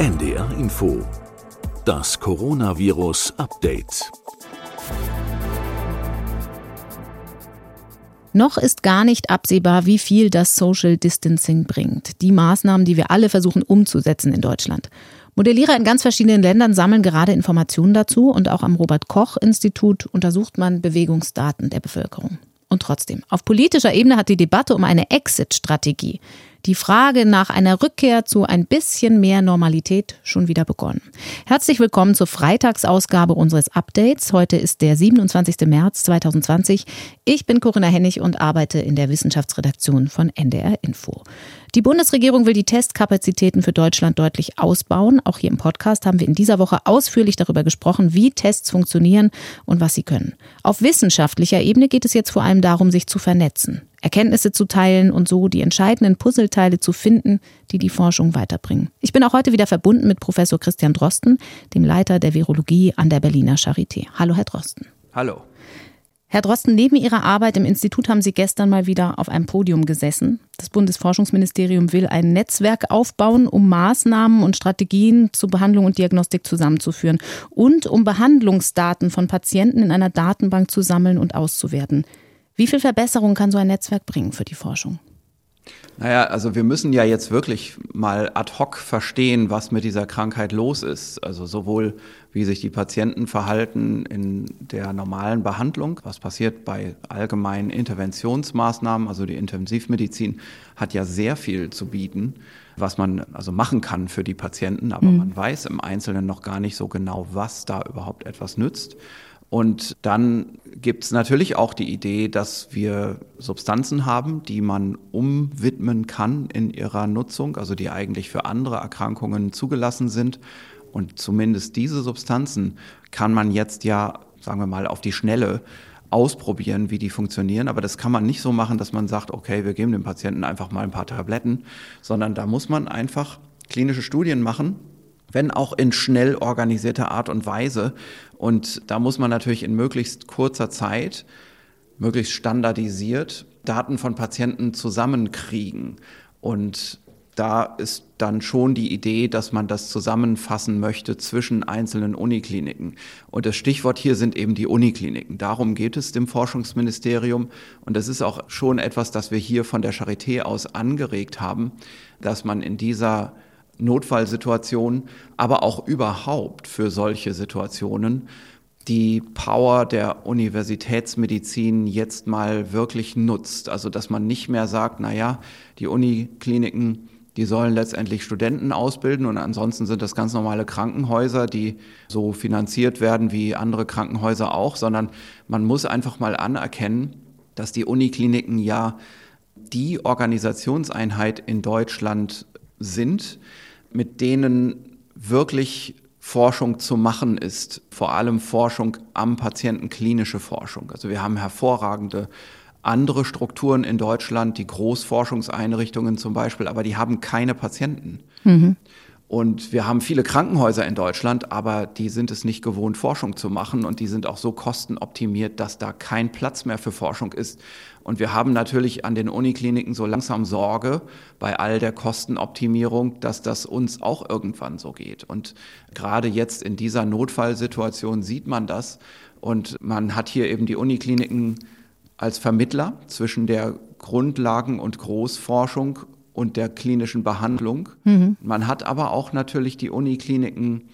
NDR Info. Das Coronavirus Update. Noch ist gar nicht absehbar, wie viel das Social Distancing bringt. Die Maßnahmen, die wir alle versuchen umzusetzen in Deutschland. Modellierer in ganz verschiedenen Ländern sammeln gerade Informationen dazu und auch am Robert Koch Institut untersucht man Bewegungsdaten der Bevölkerung. Und trotzdem, auf politischer Ebene hat die Debatte um eine Exit-Strategie die Frage nach einer Rückkehr zu ein bisschen mehr Normalität schon wieder begonnen. Herzlich willkommen zur Freitagsausgabe unseres Updates. Heute ist der 27. März 2020. Ich bin Corinna Hennig und arbeite in der Wissenschaftsredaktion von NDR Info. Die Bundesregierung will die Testkapazitäten für Deutschland deutlich ausbauen. Auch hier im Podcast haben wir in dieser Woche ausführlich darüber gesprochen, wie Tests funktionieren und was sie können. Auf wissenschaftlicher Ebene geht es jetzt vor allem darum, sich zu vernetzen. Erkenntnisse zu teilen und so die entscheidenden Puzzleteile zu finden, die die Forschung weiterbringen. Ich bin auch heute wieder verbunden mit Professor Christian Drosten, dem Leiter der Virologie an der Berliner Charité. Hallo, Herr Drosten. Hallo. Herr Drosten, neben Ihrer Arbeit im Institut haben Sie gestern mal wieder auf einem Podium gesessen. Das Bundesforschungsministerium will ein Netzwerk aufbauen, um Maßnahmen und Strategien zu Behandlung und Diagnostik zusammenzuführen und um Behandlungsdaten von Patienten in einer Datenbank zu sammeln und auszuwerten. Wie viel Verbesserung kann so ein Netzwerk bringen für die Forschung? Naja, also wir müssen ja jetzt wirklich mal ad hoc verstehen, was mit dieser Krankheit los ist. Also sowohl wie sich die Patienten verhalten in der normalen Behandlung, was passiert bei allgemeinen Interventionsmaßnahmen, also die Intensivmedizin hat ja sehr viel zu bieten, was man also machen kann für die Patienten, aber mhm. man weiß im Einzelnen noch gar nicht so genau, was da überhaupt etwas nützt. Und dann gibt es natürlich auch die Idee, dass wir Substanzen haben, die man umwidmen kann in ihrer Nutzung, also die eigentlich für andere Erkrankungen zugelassen sind. Und zumindest diese Substanzen kann man jetzt ja, sagen wir mal, auf die Schnelle ausprobieren, wie die funktionieren. Aber das kann man nicht so machen, dass man sagt, okay, wir geben dem Patienten einfach mal ein paar Tabletten, sondern da muss man einfach klinische Studien machen wenn auch in schnell organisierter Art und Weise. Und da muss man natürlich in möglichst kurzer Zeit, möglichst standardisiert Daten von Patienten zusammenkriegen. Und da ist dann schon die Idee, dass man das zusammenfassen möchte zwischen einzelnen Unikliniken. Und das Stichwort hier sind eben die Unikliniken. Darum geht es dem Forschungsministerium. Und das ist auch schon etwas, das wir hier von der Charité aus angeregt haben, dass man in dieser Notfallsituationen, aber auch überhaupt für solche Situationen die Power der Universitätsmedizin jetzt mal wirklich nutzt. Also dass man nicht mehr sagt, na ja, die Unikliniken, die sollen letztendlich Studenten ausbilden und ansonsten sind das ganz normale Krankenhäuser, die so finanziert werden wie andere Krankenhäuser auch, sondern man muss einfach mal anerkennen, dass die Unikliniken ja die Organisationseinheit in Deutschland sind, mit denen wirklich Forschung zu machen ist, vor allem Forschung am Patienten, klinische Forschung. Also wir haben hervorragende andere Strukturen in Deutschland, die Großforschungseinrichtungen zum Beispiel, aber die haben keine Patienten. Mhm. Und wir haben viele Krankenhäuser in Deutschland, aber die sind es nicht gewohnt, Forschung zu machen und die sind auch so kostenoptimiert, dass da kein Platz mehr für Forschung ist. Und wir haben natürlich an den Unikliniken so langsam Sorge bei all der Kostenoptimierung, dass das uns auch irgendwann so geht. Und gerade jetzt in dieser Notfallsituation sieht man das. Und man hat hier eben die Unikliniken als Vermittler zwischen der Grundlagen- und Großforschung und der klinischen Behandlung. Mhm. Man hat aber auch natürlich die Unikliniken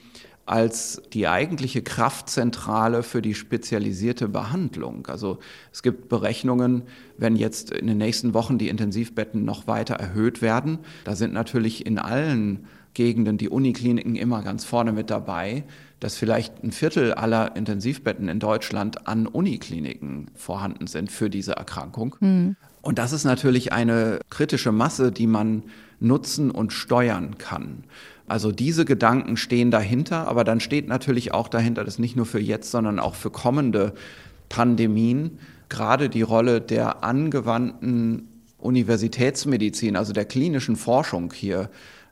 als die eigentliche Kraftzentrale für die spezialisierte Behandlung. Also es gibt Berechnungen, wenn jetzt in den nächsten Wochen die Intensivbetten noch weiter erhöht werden, da sind natürlich in allen Gegenden die Unikliniken immer ganz vorne mit dabei, dass vielleicht ein Viertel aller Intensivbetten in Deutschland an Unikliniken vorhanden sind für diese Erkrankung. Mhm. Und das ist natürlich eine kritische Masse, die man nutzen und steuern kann. Also diese Gedanken stehen dahinter, aber dann steht natürlich auch dahinter, dass nicht nur für jetzt, sondern auch für kommende Pandemien gerade die Rolle der angewandten Universitätsmedizin, also der klinischen Forschung hier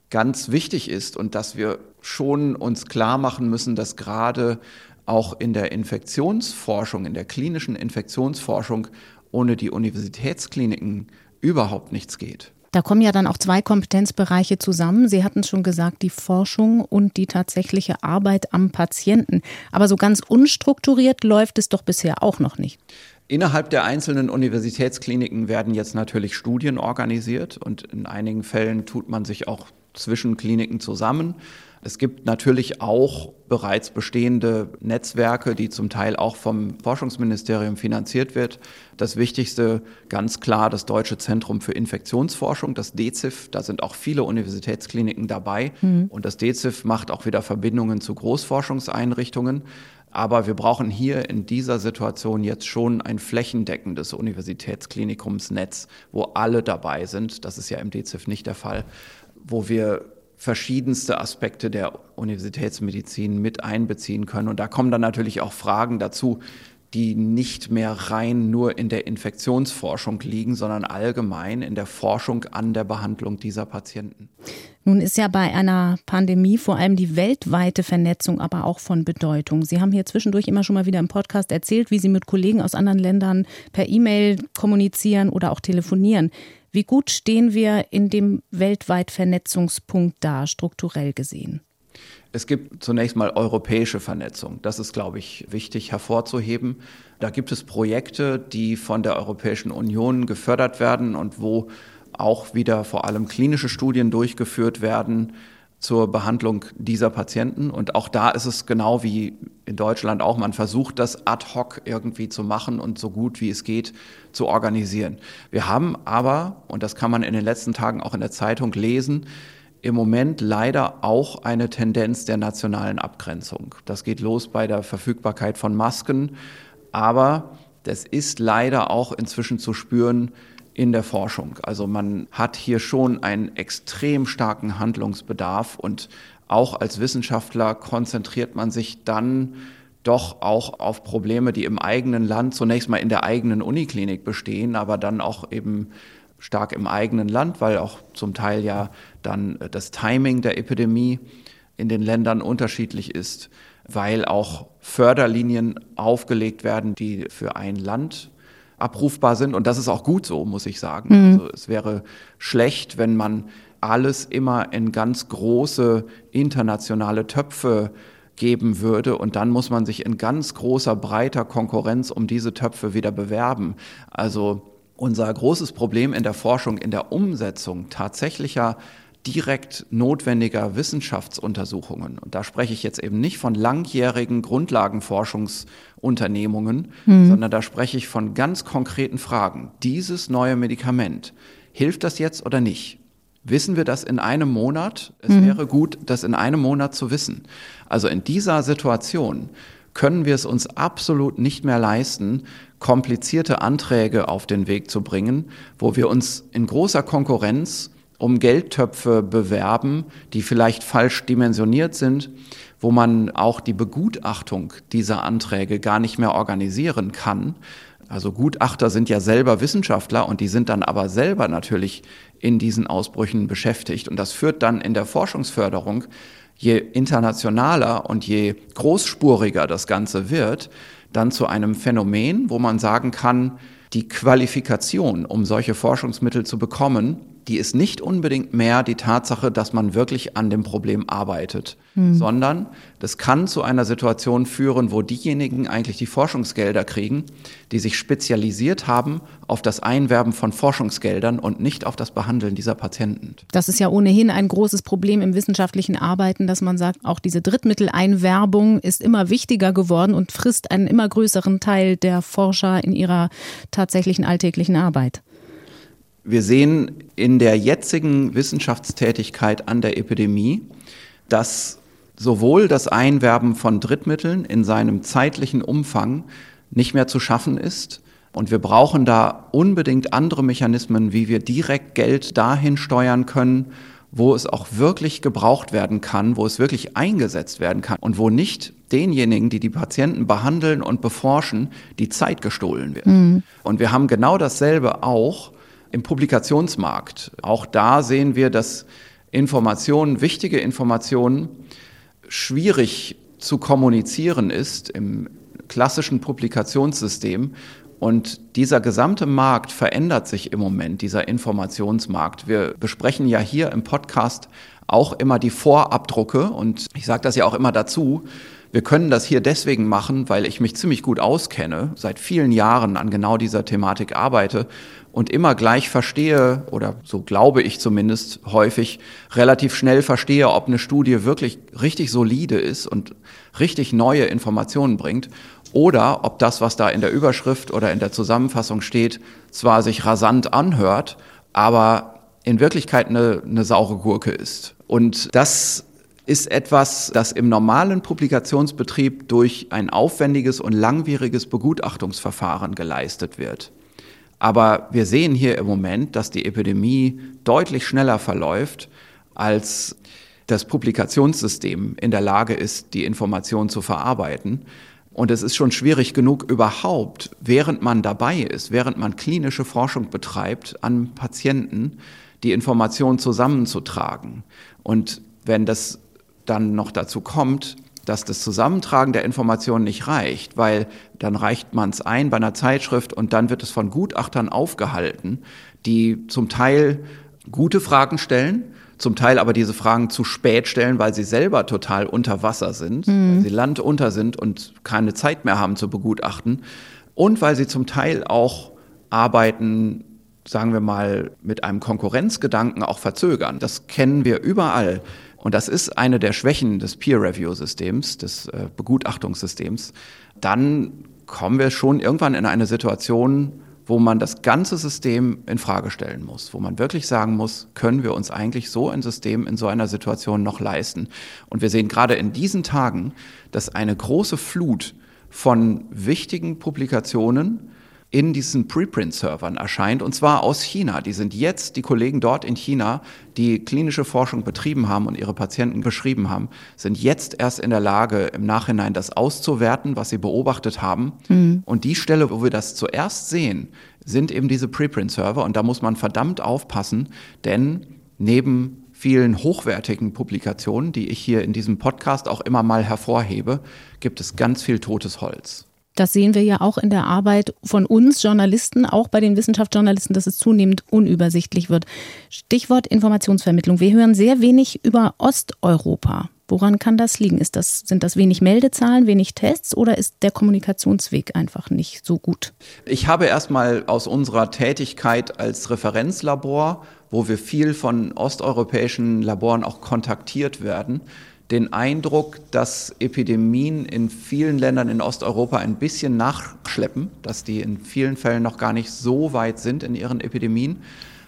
ganz wichtig ist und dass wir schon uns klar machen müssen, dass gerade auch in der Infektionsforschung, in der klinischen Infektionsforschung ohne die Universitätskliniken überhaupt nichts geht. Da kommen ja dann auch zwei Kompetenzbereiche zusammen. Sie hatten es schon gesagt, die Forschung und die tatsächliche Arbeit am Patienten. Aber so ganz unstrukturiert läuft es doch bisher auch noch nicht. Innerhalb der einzelnen Universitätskliniken werden jetzt natürlich Studien organisiert und in einigen Fällen tut man sich auch zwischen Kliniken zusammen. Es gibt natürlich auch bereits bestehende Netzwerke, die zum Teil auch vom Forschungsministerium finanziert wird. Das Wichtigste ganz klar das Deutsche Zentrum für Infektionsforschung, das DEZIF. Da sind auch viele Universitätskliniken dabei. Mhm. Und das DEZIF macht auch wieder Verbindungen zu Großforschungseinrichtungen. Aber wir brauchen hier in dieser Situation jetzt schon ein flächendeckendes Universitätsklinikumsnetz, wo alle dabei sind. Das ist ja im DZIF nicht der Fall, wo wir verschiedenste Aspekte der Universitätsmedizin mit einbeziehen können. Und da kommen dann natürlich auch Fragen dazu, die nicht mehr rein nur in der Infektionsforschung liegen, sondern allgemein in der Forschung an der Behandlung dieser Patienten. Nun ist ja bei einer Pandemie vor allem die weltweite Vernetzung aber auch von Bedeutung. Sie haben hier zwischendurch immer schon mal wieder im Podcast erzählt, wie Sie mit Kollegen aus anderen Ländern per E-Mail kommunizieren oder auch telefonieren. Wie gut stehen wir in dem weltweit Vernetzungspunkt da, strukturell gesehen? Es gibt zunächst mal europäische Vernetzung. Das ist, glaube ich, wichtig hervorzuheben. Da gibt es Projekte, die von der Europäischen Union gefördert werden und wo auch wieder vor allem klinische Studien durchgeführt werden zur Behandlung dieser Patienten. Und auch da ist es genau wie in Deutschland auch, man versucht das ad hoc irgendwie zu machen und so gut wie es geht zu organisieren. Wir haben aber, und das kann man in den letzten Tagen auch in der Zeitung lesen, im Moment leider auch eine Tendenz der nationalen Abgrenzung. Das geht los bei der Verfügbarkeit von Masken, aber das ist leider auch inzwischen zu spüren in der Forschung. Also man hat hier schon einen extrem starken Handlungsbedarf und auch als Wissenschaftler konzentriert man sich dann doch auch auf Probleme, die im eigenen Land zunächst mal in der eigenen Uniklinik bestehen, aber dann auch eben stark im eigenen Land, weil auch zum Teil ja dann das Timing der Epidemie in den Ländern unterschiedlich ist, weil auch Förderlinien aufgelegt werden, die für ein Land abrufbar sind. Und das ist auch gut so, muss ich sagen. Mhm. Also es wäre schlecht, wenn man alles immer in ganz große internationale Töpfe geben würde und dann muss man sich in ganz großer, breiter Konkurrenz um diese Töpfe wieder bewerben. Also unser großes Problem in der Forschung, in der Umsetzung tatsächlicher direkt notwendiger Wissenschaftsuntersuchungen. Und da spreche ich jetzt eben nicht von langjährigen Grundlagenforschungsunternehmungen, mhm. sondern da spreche ich von ganz konkreten Fragen. Dieses neue Medikament, hilft das jetzt oder nicht? Wissen wir das in einem Monat? Es mhm. wäre gut, das in einem Monat zu wissen. Also in dieser Situation können wir es uns absolut nicht mehr leisten, komplizierte Anträge auf den Weg zu bringen, wo wir uns in großer Konkurrenz um Geldtöpfe bewerben, die vielleicht falsch dimensioniert sind, wo man auch die Begutachtung dieser Anträge gar nicht mehr organisieren kann. Also Gutachter sind ja selber Wissenschaftler und die sind dann aber selber natürlich in diesen Ausbrüchen beschäftigt. Und das führt dann in der Forschungsförderung, je internationaler und je großspuriger das Ganze wird, dann zu einem Phänomen, wo man sagen kann, die Qualifikation, um solche Forschungsmittel zu bekommen, die ist nicht unbedingt mehr die Tatsache, dass man wirklich an dem Problem arbeitet, mhm. sondern das kann zu einer Situation führen, wo diejenigen eigentlich die Forschungsgelder kriegen, die sich spezialisiert haben auf das Einwerben von Forschungsgeldern und nicht auf das Behandeln dieser Patienten. Das ist ja ohnehin ein großes Problem im wissenschaftlichen Arbeiten, dass man sagt, auch diese Drittmitteleinwerbung ist immer wichtiger geworden und frisst einen immer größeren Teil der Forscher in ihrer tatsächlichen alltäglichen Arbeit. Wir sehen in der jetzigen Wissenschaftstätigkeit an der Epidemie, dass sowohl das Einwerben von Drittmitteln in seinem zeitlichen Umfang nicht mehr zu schaffen ist. Und wir brauchen da unbedingt andere Mechanismen, wie wir direkt Geld dahin steuern können, wo es auch wirklich gebraucht werden kann, wo es wirklich eingesetzt werden kann und wo nicht denjenigen, die die Patienten behandeln und beforschen, die Zeit gestohlen wird. Mhm. Und wir haben genau dasselbe auch im Publikationsmarkt. Auch da sehen wir, dass Informationen, wichtige Informationen, schwierig zu kommunizieren ist im klassischen Publikationssystem Und dieser gesamte Markt verändert sich im Moment, dieser Informationsmarkt. Wir besprechen ja hier im Podcast auch immer die Vorabdrucke und ich sage das ja auch immer dazu. Wir können das hier deswegen machen, weil ich mich ziemlich gut auskenne, seit vielen Jahren an genau dieser Thematik arbeite und immer gleich verstehe, oder so glaube ich zumindest häufig, relativ schnell verstehe, ob eine Studie wirklich richtig solide ist und richtig neue Informationen bringt oder ob das, was da in der Überschrift oder in der Zusammenfassung steht, zwar sich rasant anhört, aber in Wirklichkeit eine, eine saure Gurke ist. Und das ist etwas, das im normalen Publikationsbetrieb durch ein aufwendiges und langwieriges Begutachtungsverfahren geleistet wird. Aber wir sehen hier im Moment, dass die Epidemie deutlich schneller verläuft, als das Publikationssystem in der Lage ist, die Information zu verarbeiten. Und es ist schon schwierig genug überhaupt, während man dabei ist, während man klinische Forschung betreibt, an Patienten die Information zusammenzutragen. Und wenn das dann noch dazu kommt, dass das Zusammentragen der Informationen nicht reicht, weil dann reicht man es ein bei einer Zeitschrift und dann wird es von Gutachtern aufgehalten, die zum Teil gute Fragen stellen, zum Teil aber diese Fragen zu spät stellen, weil sie selber total unter Wasser sind, mhm. weil sie landunter sind und keine Zeit mehr haben zu begutachten und weil sie zum Teil auch arbeiten, sagen wir mal, mit einem Konkurrenzgedanken auch verzögern. Das kennen wir überall. Und das ist eine der Schwächen des Peer-Review-Systems, des äh, Begutachtungssystems. Dann kommen wir schon irgendwann in eine Situation, wo man das ganze System in Frage stellen muss, wo man wirklich sagen muss, können wir uns eigentlich so ein System in so einer Situation noch leisten? Und wir sehen gerade in diesen Tagen, dass eine große Flut von wichtigen Publikationen in diesen Preprint-Servern erscheint, und zwar aus China. Die sind jetzt, die Kollegen dort in China, die klinische Forschung betrieben haben und ihre Patienten beschrieben haben, sind jetzt erst in der Lage, im Nachhinein das auszuwerten, was sie beobachtet haben. Mhm. Und die Stelle, wo wir das zuerst sehen, sind eben diese Preprint-Server. Und da muss man verdammt aufpassen, denn neben vielen hochwertigen Publikationen, die ich hier in diesem Podcast auch immer mal hervorhebe, gibt es ganz viel totes Holz. Das sehen wir ja auch in der Arbeit von uns Journalisten, auch bei den Wissenschaftsjournalisten, dass es zunehmend unübersichtlich wird. Stichwort Informationsvermittlung. Wir hören sehr wenig über Osteuropa. Woran kann das liegen? Ist das, sind das wenig Meldezahlen, wenig Tests oder ist der Kommunikationsweg einfach nicht so gut? Ich habe erstmal aus unserer Tätigkeit als Referenzlabor, wo wir viel von osteuropäischen Laboren auch kontaktiert werden, den Eindruck, dass Epidemien in vielen Ländern in Osteuropa ein bisschen nachschleppen, dass die in vielen Fällen noch gar nicht so weit sind in ihren Epidemien.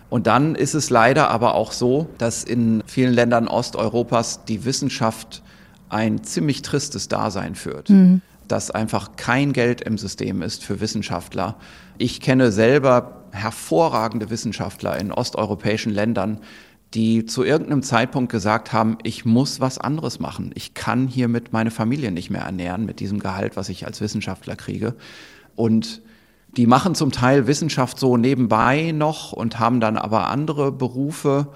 Und dann ist es leider aber auch so, dass in vielen Ländern Osteuropas die Wissenschaft ein ziemlich tristes Dasein führt. Mhm. Dass einfach kein Geld im System ist für Wissenschaftler. Ich kenne selber hervorragende Wissenschaftler in osteuropäischen Ländern, die zu irgendeinem Zeitpunkt gesagt haben, ich muss was anderes machen. Ich kann hiermit meine Familie nicht mehr ernähren mit diesem Gehalt, was ich als Wissenschaftler kriege. Und die machen zum Teil Wissenschaft so nebenbei noch und haben dann aber andere Berufe.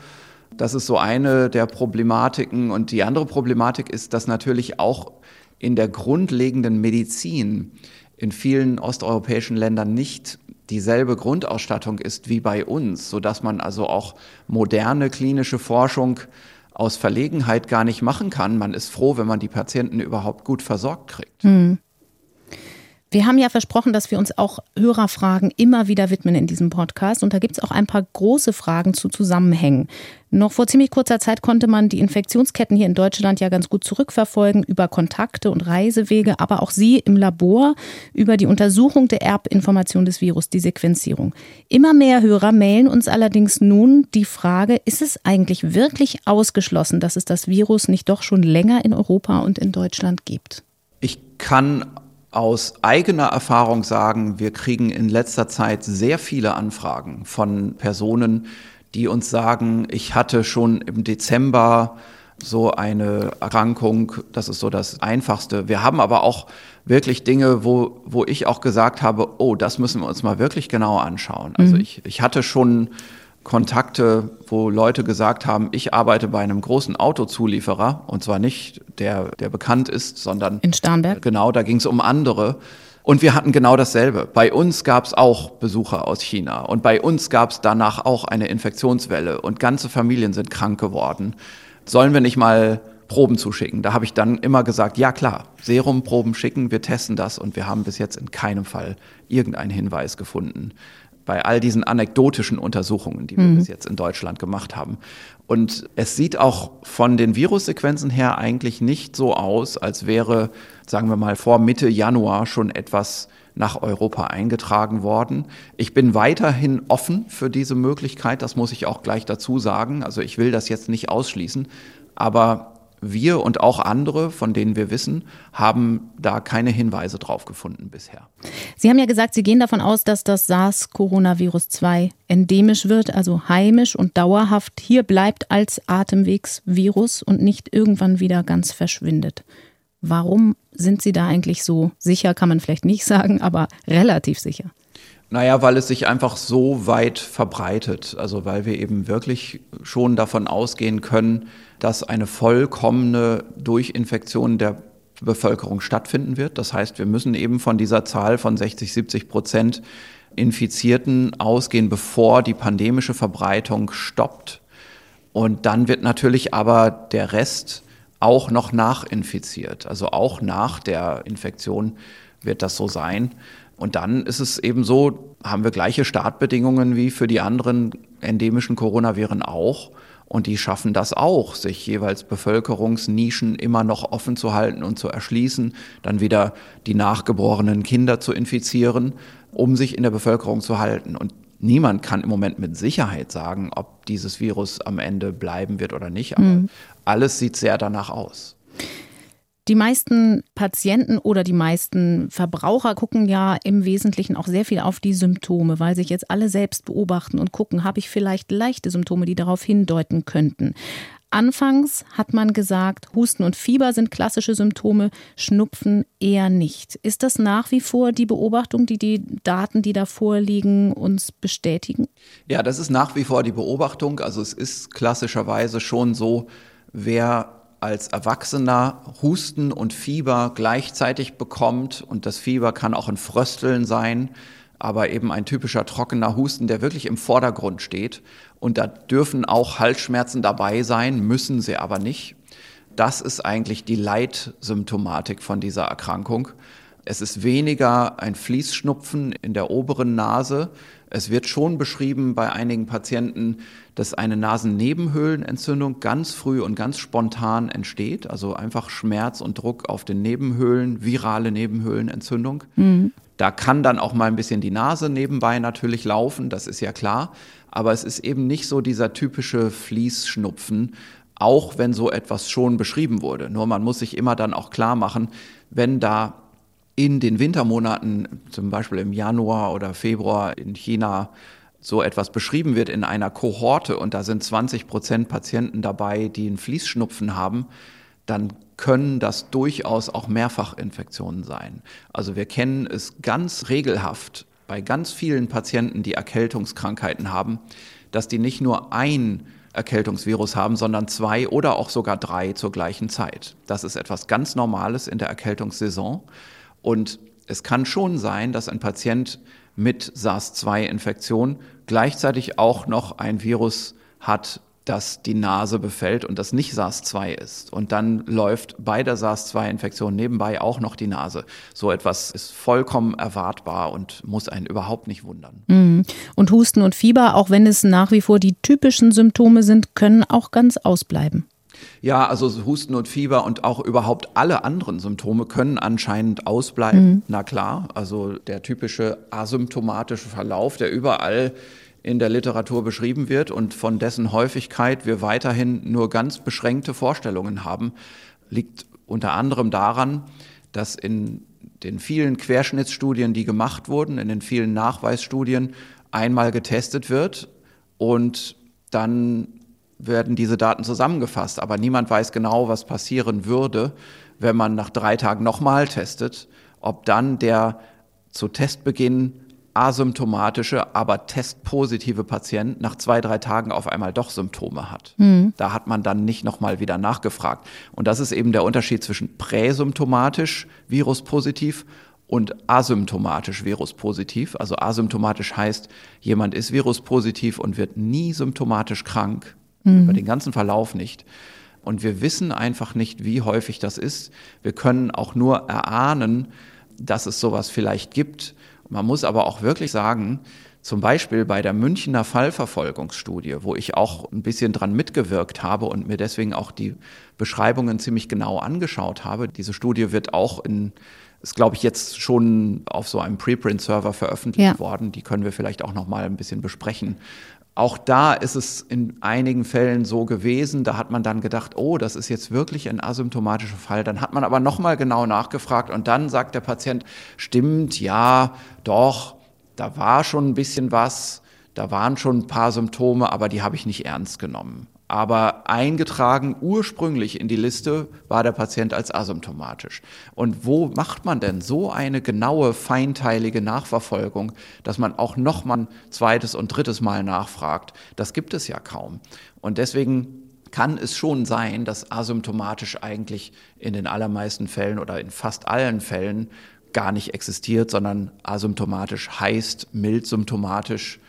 Das ist so eine der Problematiken. Und die andere Problematik ist, dass natürlich auch in der grundlegenden Medizin in vielen osteuropäischen Ländern nicht dieselbe Grundausstattung ist wie bei uns, sodass man also auch moderne klinische Forschung aus Verlegenheit gar nicht machen kann. Man ist froh, wenn man die Patienten überhaupt gut versorgt kriegt. Hm. Wir haben ja versprochen, dass wir uns auch Hörerfragen immer wieder widmen in diesem Podcast. Und da gibt es auch ein paar große Fragen zu Zusammenhängen. Noch vor ziemlich kurzer Zeit konnte man die Infektionsketten hier in Deutschland ja ganz gut zurückverfolgen über Kontakte und Reisewege, aber auch Sie im Labor über die Untersuchung der Erbinformation des Virus, die Sequenzierung. Immer mehr Hörer mailen uns allerdings nun die Frage, ist es eigentlich wirklich ausgeschlossen, dass es das Virus nicht doch schon länger in Europa und in Deutschland gibt? Ich kann aus eigener Erfahrung sagen, wir kriegen in letzter Zeit sehr viele Anfragen von Personen, die uns sagen, ich hatte schon im Dezember so eine Erkrankung, das ist so das Einfachste. Wir haben aber auch wirklich Dinge, wo, wo ich auch gesagt habe, oh, das müssen wir uns mal wirklich genau anschauen. Also mhm. ich, ich hatte schon Kontakte, wo Leute gesagt haben, ich arbeite bei einem großen Autozulieferer und zwar nicht der, der bekannt ist, sondern in Starnberg. Genau, da ging es um andere. Und wir hatten genau dasselbe. Bei uns gab es auch Besucher aus China und bei uns gab es danach auch eine Infektionswelle und ganze Familien sind krank geworden. Sollen wir nicht mal Proben zuschicken? Da habe ich dann immer gesagt, ja klar, Serumproben schicken, wir testen das und wir haben bis jetzt in keinem Fall irgendeinen Hinweis gefunden bei all diesen anekdotischen Untersuchungen, die wir mhm. bis jetzt in Deutschland gemacht haben. Und es sieht auch von den Virussequenzen her eigentlich nicht so aus, als wäre, sagen wir mal, vor Mitte Januar schon etwas nach Europa eingetragen worden. Ich bin weiterhin offen für diese Möglichkeit, das muss ich auch gleich dazu sagen. Also ich will das jetzt nicht ausschließen, aber wir und auch andere, von denen wir wissen, haben da keine Hinweise drauf gefunden bisher. Sie haben ja gesagt, Sie gehen davon aus, dass das SARS-Coronavirus 2 endemisch wird, also heimisch und dauerhaft hier bleibt als Atemwegsvirus und nicht irgendwann wieder ganz verschwindet. Warum sind Sie da eigentlich so sicher, kann man vielleicht nicht sagen, aber relativ sicher? Naja, weil es sich einfach so weit verbreitet. Also weil wir eben wirklich schon davon ausgehen können, dass eine vollkommene Durchinfektion der Bevölkerung stattfinden wird. Das heißt, wir müssen eben von dieser Zahl von 60, 70 Prozent Infizierten ausgehen, bevor die pandemische Verbreitung stoppt. Und dann wird natürlich aber der Rest auch noch nachinfiziert. Also auch nach der Infektion wird das so sein. Und dann ist es eben so, haben wir gleiche Startbedingungen wie für die anderen endemischen Coronaviren auch. Und die schaffen das auch, sich jeweils Bevölkerungsnischen immer noch offen zu halten und zu erschließen, dann wieder die nachgeborenen Kinder zu infizieren, um sich in der Bevölkerung zu halten. Und niemand kann im Moment mit Sicherheit sagen, ob dieses Virus am Ende bleiben wird oder nicht. Aber mhm. alles sieht sehr danach aus. Die meisten Patienten oder die meisten Verbraucher gucken ja im Wesentlichen auch sehr viel auf die Symptome, weil sich jetzt alle selbst beobachten und gucken, habe ich vielleicht leichte Symptome, die darauf hindeuten könnten. Anfangs hat man gesagt, Husten und Fieber sind klassische Symptome, Schnupfen eher nicht. Ist das nach wie vor die Beobachtung, die die Daten, die da vorliegen, uns bestätigen? Ja, das ist nach wie vor die Beobachtung. Also es ist klassischerweise schon so, wer als Erwachsener Husten und Fieber gleichzeitig bekommt und das Fieber kann auch ein Frösteln sein, aber eben ein typischer trockener Husten, der wirklich im Vordergrund steht. Und da dürfen auch Halsschmerzen dabei sein, müssen sie aber nicht. Das ist eigentlich die Leitsymptomatik von dieser Erkrankung. Es ist weniger ein Fließschnupfen in der oberen Nase. Es wird schon beschrieben bei einigen Patienten, dass eine Nasennebenhöhlenentzündung ganz früh und ganz spontan entsteht. Also einfach Schmerz und Druck auf den Nebenhöhlen, virale Nebenhöhlenentzündung. Mhm. Da kann dann auch mal ein bisschen die Nase nebenbei natürlich laufen, das ist ja klar. Aber es ist eben nicht so dieser typische Fließschnupfen, auch wenn so etwas schon beschrieben wurde. Nur man muss sich immer dann auch klar machen, wenn da in den Wintermonaten, zum Beispiel im Januar oder Februar in China, so etwas beschrieben wird in einer Kohorte und da sind 20 Prozent Patienten dabei, die einen Fließschnupfen haben, dann können das durchaus auch Mehrfachinfektionen sein. Also wir kennen es ganz regelhaft bei ganz vielen Patienten, die Erkältungskrankheiten haben, dass die nicht nur ein Erkältungsvirus haben, sondern zwei oder auch sogar drei zur gleichen Zeit. Das ist etwas ganz Normales in der Erkältungssaison. Und es kann schon sein, dass ein Patient mit SARS-2-Infektion gleichzeitig auch noch ein Virus hat, das die Nase befällt und das nicht SARS-2 ist. Und dann läuft bei der SARS-2-Infektion nebenbei auch noch die Nase. So etwas ist vollkommen erwartbar und muss einen überhaupt nicht wundern. Mhm. Und Husten und Fieber, auch wenn es nach wie vor die typischen Symptome sind, können auch ganz ausbleiben. Ja, also Husten und Fieber und auch überhaupt alle anderen Symptome können anscheinend ausbleiben. Mhm. Na klar, also der typische asymptomatische Verlauf, der überall in der Literatur beschrieben wird und von dessen Häufigkeit wir weiterhin nur ganz beschränkte Vorstellungen haben, liegt unter anderem daran, dass in den vielen Querschnittsstudien, die gemacht wurden, in den vielen Nachweisstudien einmal getestet wird und dann werden diese Daten zusammengefasst, aber niemand weiß genau, was passieren würde, wenn man nach drei Tagen nochmal testet, ob dann der zu Testbeginn asymptomatische, aber testpositive Patient nach zwei, drei Tagen auf einmal doch Symptome hat. Mhm. Da hat man dann nicht nochmal wieder nachgefragt. Und das ist eben der Unterschied zwischen präsymptomatisch, viruspositiv und asymptomatisch viruspositiv. Also asymptomatisch heißt, jemand ist viruspositiv und wird nie symptomatisch krank, mhm. über den ganzen Verlauf nicht. Und wir wissen einfach nicht, wie häufig das ist. Wir können auch nur erahnen, dass es sowas vielleicht gibt. Man muss aber auch wirklich sagen, zum Beispiel bei der Münchner Fallverfolgungsstudie, wo ich auch ein bisschen dran mitgewirkt habe und mir deswegen auch die Beschreibungen ziemlich genau angeschaut habe. Diese Studie wird auch in, ist glaube ich jetzt schon auf so einem Preprint-Server veröffentlicht ja. worden. Die können wir vielleicht auch noch mal ein bisschen besprechen. Auch da ist es in einigen Fällen so gewesen, da hat man dann gedacht, oh, das ist jetzt wirklich ein asymptomatischer Fall. Dann hat man aber nochmal genau nachgefragt und dann sagt der Patient, stimmt, ja, doch, da war schon ein bisschen was, da waren schon ein paar Symptome, aber die habe ich nicht ernst genommen. Aber eingetragen ursprünglich in die Liste war der Patient als asymptomatisch. Und wo macht man denn so eine genaue, feinteilige Nachverfolgung, dass man auch noch mal ein zweites und drittes Mal nachfragt? Das gibt es ja kaum. Und deswegen kann es schon sein, dass asymptomatisch eigentlich in den allermeisten Fällen oder in fast allen Fällen gar nicht existiert, sondern asymptomatisch heißt mild symptomatisch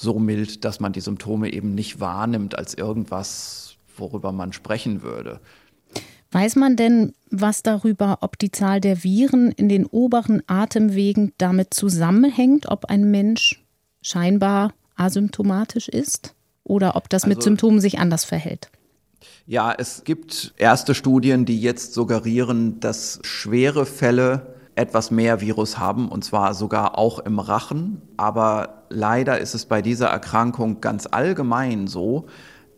so mild, dass man die Symptome eben nicht wahrnimmt als irgendwas, worüber man sprechen würde. Weiß man denn was darüber, ob die Zahl der Viren in den oberen Atemwegen damit zusammenhängt, ob ein Mensch scheinbar asymptomatisch ist oder ob das also, mit Symptomen sich anders verhält? Ja, es gibt erste Studien, die jetzt suggerieren, dass schwere Fälle etwas mehr Virus haben, und zwar sogar auch im Rachen. Aber leider ist es bei dieser Erkrankung ganz allgemein so,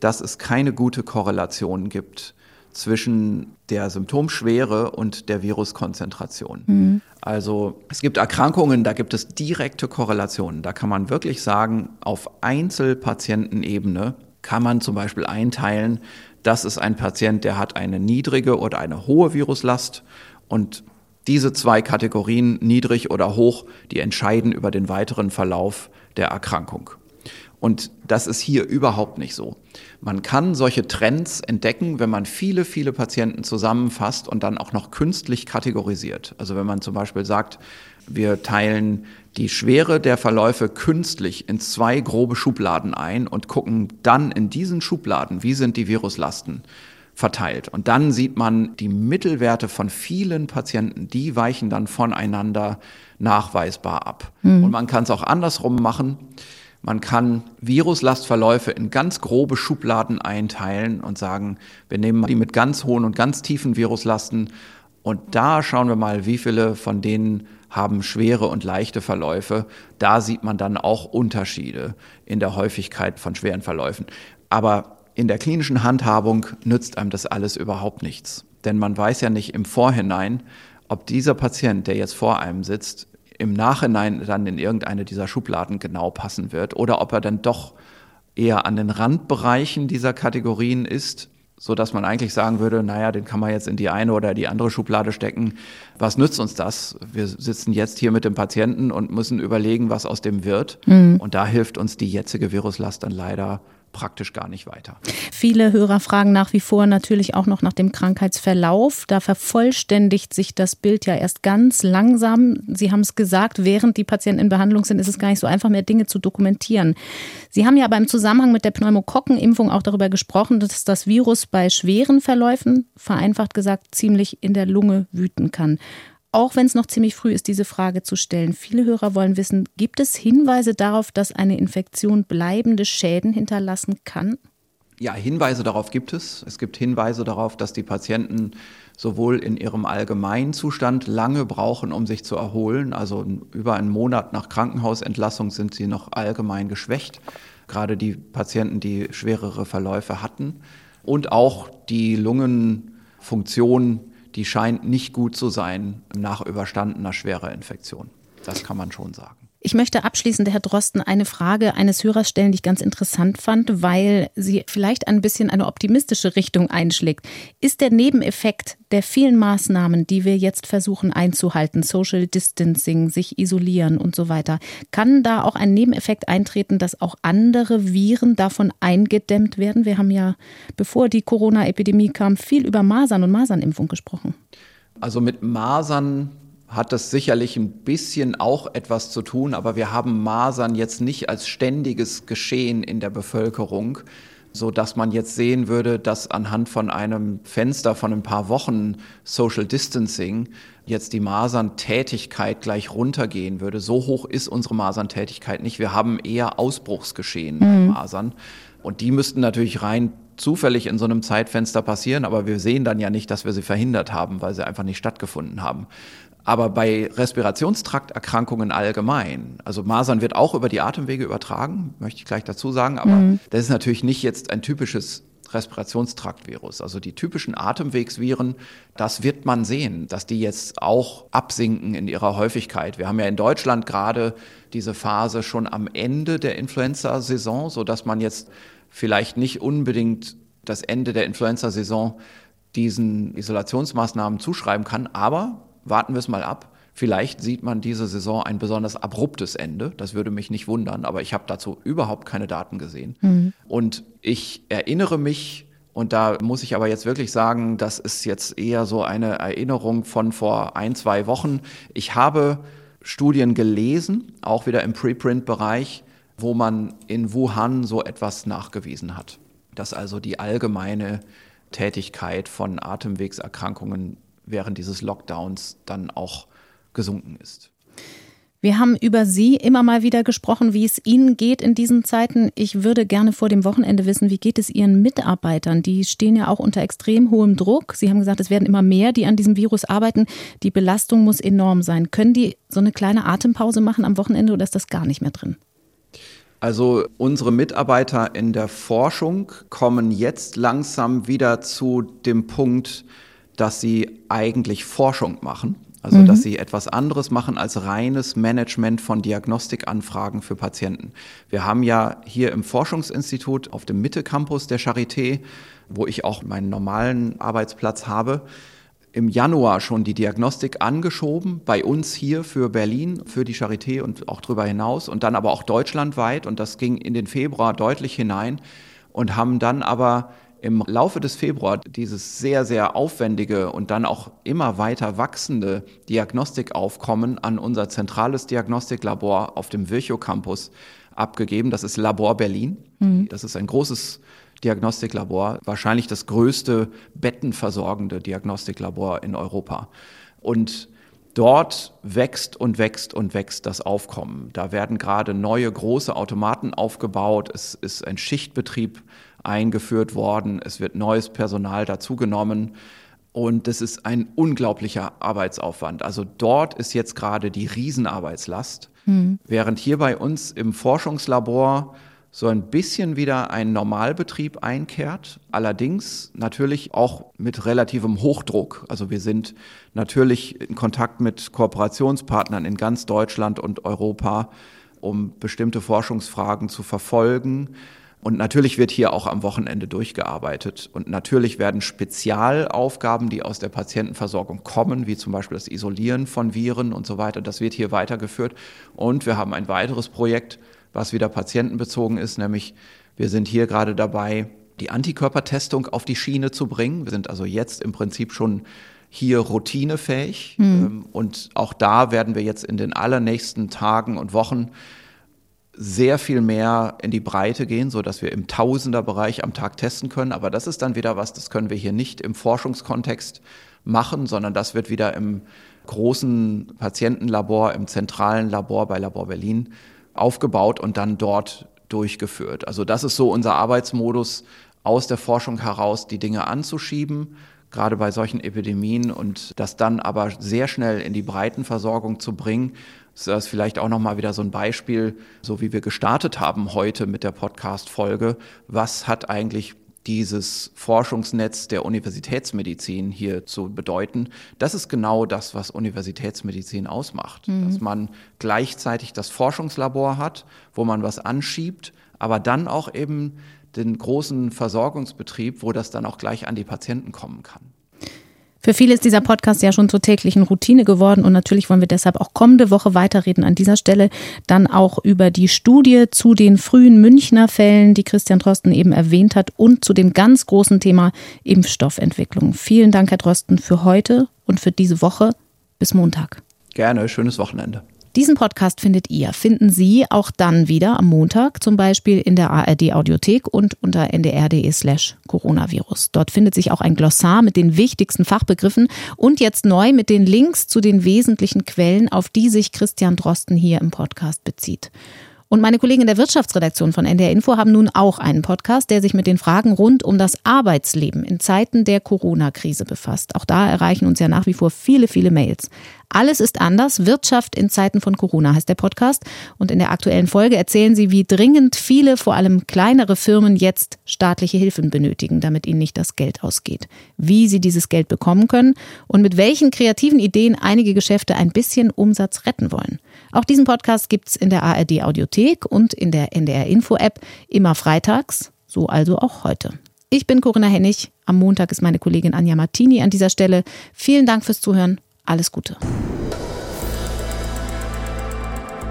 dass es keine gute Korrelation gibt zwischen der Symptomschwere und der Viruskonzentration. Mhm. Also es gibt Erkrankungen, da gibt es direkte Korrelationen. Da kann man wirklich sagen, auf Einzelpatientenebene kann man zum Beispiel einteilen, das ist ein Patient, der hat eine niedrige oder eine hohe Viruslast und diese zwei Kategorien, niedrig oder hoch, die entscheiden über den weiteren Verlauf der Erkrankung. Und das ist hier überhaupt nicht so. Man kann solche Trends entdecken, wenn man viele, viele Patienten zusammenfasst und dann auch noch künstlich kategorisiert. Also wenn man zum Beispiel sagt, wir teilen die Schwere der Verläufe künstlich in zwei grobe Schubladen ein und gucken dann in diesen Schubladen, wie sind die Viruslasten verteilt. Und dann sieht man die Mittelwerte von vielen Patienten, die weichen dann voneinander nachweisbar ab. Mhm. Und man kann es auch andersrum machen. Man kann Viruslastverläufe in ganz grobe Schubladen einteilen und sagen, wir nehmen die mit ganz hohen und ganz tiefen Viruslasten und da schauen wir mal, wie viele von denen haben schwere und leichte Verläufe. Da sieht man dann auch Unterschiede in der Häufigkeit von schweren Verläufen. Aber in der klinischen Handhabung nützt einem das alles überhaupt nichts. Denn man weiß ja nicht im Vorhinein, ob dieser Patient, der jetzt vor einem sitzt, im Nachhinein dann in irgendeine dieser Schubladen genau passen wird oder ob er dann doch eher an den Randbereichen dieser Kategorien ist, so dass man eigentlich sagen würde, naja, den kann man jetzt in die eine oder die andere Schublade stecken. Was nützt uns das? Wir sitzen jetzt hier mit dem Patienten und müssen überlegen, was aus dem wird. Mhm. Und da hilft uns die jetzige Viruslast dann leider praktisch gar nicht weiter. Viele Hörer fragen nach wie vor natürlich auch noch nach dem Krankheitsverlauf. Da vervollständigt sich das Bild ja erst ganz langsam. Sie haben es gesagt, während die Patienten in Behandlung sind, ist es gar nicht so einfach mehr Dinge zu dokumentieren. Sie haben ja beim Zusammenhang mit der Pneumokokkenimpfung auch darüber gesprochen, dass das Virus bei schweren Verläufen, vereinfacht gesagt, ziemlich in der Lunge wüten kann auch wenn es noch ziemlich früh ist, diese Frage zu stellen. Viele Hörer wollen wissen, gibt es Hinweise darauf, dass eine Infektion bleibende Schäden hinterlassen kann? Ja, Hinweise darauf gibt es. Es gibt Hinweise darauf, dass die Patienten sowohl in ihrem Allgemeinzustand lange brauchen, um sich zu erholen. Also über einen Monat nach Krankenhausentlassung sind sie noch allgemein geschwächt. Gerade die Patienten, die schwerere Verläufe hatten. Und auch die Lungenfunktion die scheint nicht gut zu sein nach überstandener schwerer Infektion. Das kann man schon sagen. Ich möchte abschließend, Herr Drosten, eine Frage eines Hörers stellen, die ich ganz interessant fand, weil sie vielleicht ein bisschen eine optimistische Richtung einschlägt. Ist der Nebeneffekt der vielen Maßnahmen, die wir jetzt versuchen einzuhalten, Social Distancing, sich isolieren und so weiter, kann da auch ein Nebeneffekt eintreten, dass auch andere Viren davon eingedämmt werden? Wir haben ja, bevor die Corona-Epidemie kam, viel über Masern und Masernimpfung gesprochen. Also mit Masern hat das sicherlich ein bisschen auch etwas zu tun, aber wir haben Masern jetzt nicht als ständiges Geschehen in der Bevölkerung, so dass man jetzt sehen würde, dass anhand von einem Fenster von ein paar Wochen Social Distancing jetzt die Maserntätigkeit gleich runtergehen würde. So hoch ist unsere Maserntätigkeit nicht. Wir haben eher Ausbruchsgeschehen mhm. Masern. Und die müssten natürlich rein zufällig in so einem Zeitfenster passieren, aber wir sehen dann ja nicht, dass wir sie verhindert haben, weil sie einfach nicht stattgefunden haben. Aber bei Respirationstrakterkrankungen allgemein, also Masern wird auch über die Atemwege übertragen, möchte ich gleich dazu sagen, aber mhm. das ist natürlich nicht jetzt ein typisches Respirationstraktvirus. Also die typischen Atemwegsviren, das wird man sehen, dass die jetzt auch absinken in ihrer Häufigkeit. Wir haben ja in Deutschland gerade diese Phase schon am Ende der Influenza-Saison, so dass man jetzt vielleicht nicht unbedingt das Ende der Influenza-Saison diesen Isolationsmaßnahmen zuschreiben kann, aber warten wir es mal ab. Vielleicht sieht man diese Saison ein besonders abruptes Ende. Das würde mich nicht wundern, aber ich habe dazu überhaupt keine Daten gesehen. Mhm. Und ich erinnere mich, und da muss ich aber jetzt wirklich sagen, das ist jetzt eher so eine Erinnerung von vor ein, zwei Wochen. Ich habe Studien gelesen, auch wieder im Preprint-Bereich, wo man in Wuhan so etwas nachgewiesen hat. Dass also die allgemeine Tätigkeit von Atemwegserkrankungen während dieses Lockdowns dann auch gesunken ist. Wir haben über Sie immer mal wieder gesprochen, wie es Ihnen geht in diesen Zeiten. Ich würde gerne vor dem Wochenende wissen, wie geht es Ihren Mitarbeitern? Die stehen ja auch unter extrem hohem Druck. Sie haben gesagt, es werden immer mehr, die an diesem Virus arbeiten. Die Belastung muss enorm sein. Können die so eine kleine Atempause machen am Wochenende oder ist das gar nicht mehr drin? Also unsere Mitarbeiter in der Forschung kommen jetzt langsam wieder zu dem Punkt, dass sie eigentlich Forschung machen. Also, mhm. dass sie etwas anderes machen als reines Management von Diagnostikanfragen für Patienten. Wir haben ja hier im Forschungsinstitut auf dem Mitte Campus der Charité, wo ich auch meinen normalen Arbeitsplatz habe, im Januar schon die Diagnostik angeschoben, bei uns hier für Berlin, für die Charité und auch darüber hinaus und dann aber auch deutschlandweit und das ging in den Februar deutlich hinein und haben dann aber im Laufe des Februar dieses sehr, sehr aufwendige und dann auch immer weiter wachsende Diagnostikaufkommen an unser zentrales Diagnostiklabor auf dem Virchow Campus abgegeben. Das ist Labor Berlin. Mhm. Das ist ein großes Diagnostiklabor, wahrscheinlich das größte bettenversorgende Diagnostiklabor in Europa. Und dort wächst und wächst und wächst das Aufkommen. Da werden gerade neue große Automaten aufgebaut. Es ist ein Schichtbetrieb eingeführt worden. Es wird neues Personal dazugenommen. Und das ist ein unglaublicher Arbeitsaufwand. Also dort ist jetzt gerade die Riesenarbeitslast. Mhm. Während hier bei uns im Forschungslabor so ein bisschen wieder ein Normalbetrieb einkehrt. Allerdings natürlich auch mit relativem Hochdruck. Also wir sind natürlich in Kontakt mit Kooperationspartnern in ganz Deutschland und Europa, um bestimmte Forschungsfragen zu verfolgen. Und natürlich wird hier auch am Wochenende durchgearbeitet. Und natürlich werden Spezialaufgaben, die aus der Patientenversorgung kommen, wie zum Beispiel das Isolieren von Viren und so weiter, das wird hier weitergeführt. Und wir haben ein weiteres Projekt, was wieder patientenbezogen ist, nämlich wir sind hier gerade dabei, die Antikörpertestung auf die Schiene zu bringen. Wir sind also jetzt im Prinzip schon hier routinefähig. Mhm. Und auch da werden wir jetzt in den allernächsten Tagen und Wochen sehr viel mehr in die Breite gehen, so dass wir im Tausenderbereich am Tag testen können. Aber das ist dann wieder was, das können wir hier nicht im Forschungskontext machen, sondern das wird wieder im großen Patientenlabor, im zentralen Labor bei Labor Berlin aufgebaut und dann dort durchgeführt. Also das ist so unser Arbeitsmodus, aus der Forschung heraus die Dinge anzuschieben, gerade bei solchen Epidemien und das dann aber sehr schnell in die Breitenversorgung zu bringen das ist vielleicht auch nochmal wieder so ein Beispiel, so wie wir gestartet haben heute mit der Podcast-Folge. Was hat eigentlich dieses Forschungsnetz der Universitätsmedizin hier zu bedeuten. Das ist genau das, was Universitätsmedizin ausmacht. Mhm. Dass man gleichzeitig das Forschungslabor hat, wo man was anschiebt, aber dann auch eben den großen Versorgungsbetrieb, wo das dann auch gleich an die Patienten kommen kann. Für viele ist dieser Podcast ja schon zur täglichen Routine geworden und natürlich wollen wir deshalb auch kommende Woche weiterreden. An dieser Stelle dann auch über die Studie zu den frühen Münchner Fällen, die Christian Drosten eben erwähnt hat und zu dem ganz großen Thema Impfstoffentwicklung. Vielen Dank, Herr Drosten, für heute und für diese Woche. Bis Montag. Gerne, schönes Wochenende. Diesen Podcast findet ihr, finden Sie auch dann wieder am Montag, zum Beispiel in der ARD Audiothek und unter ndr.de slash Coronavirus. Dort findet sich auch ein Glossar mit den wichtigsten Fachbegriffen und jetzt neu mit den Links zu den wesentlichen Quellen, auf die sich Christian Drosten hier im Podcast bezieht. Und meine Kollegen in der Wirtschaftsredaktion von NDR Info haben nun auch einen Podcast, der sich mit den Fragen rund um das Arbeitsleben in Zeiten der Corona-Krise befasst. Auch da erreichen uns ja nach wie vor viele, viele Mails. Alles ist anders. Wirtschaft in Zeiten von Corona heißt der Podcast. Und in der aktuellen Folge erzählen sie, wie dringend viele, vor allem kleinere Firmen jetzt staatliche Hilfen benötigen, damit ihnen nicht das Geld ausgeht. Wie sie dieses Geld bekommen können und mit welchen kreativen Ideen einige Geschäfte ein bisschen Umsatz retten wollen. Auch diesen Podcast gibt's in der ARD Audiothek und in der NDR Info App immer freitags, so also auch heute. Ich bin Corinna Hennig. Am Montag ist meine Kollegin Anja Martini an dieser Stelle. Vielen Dank fürs Zuhören. Alles Gute.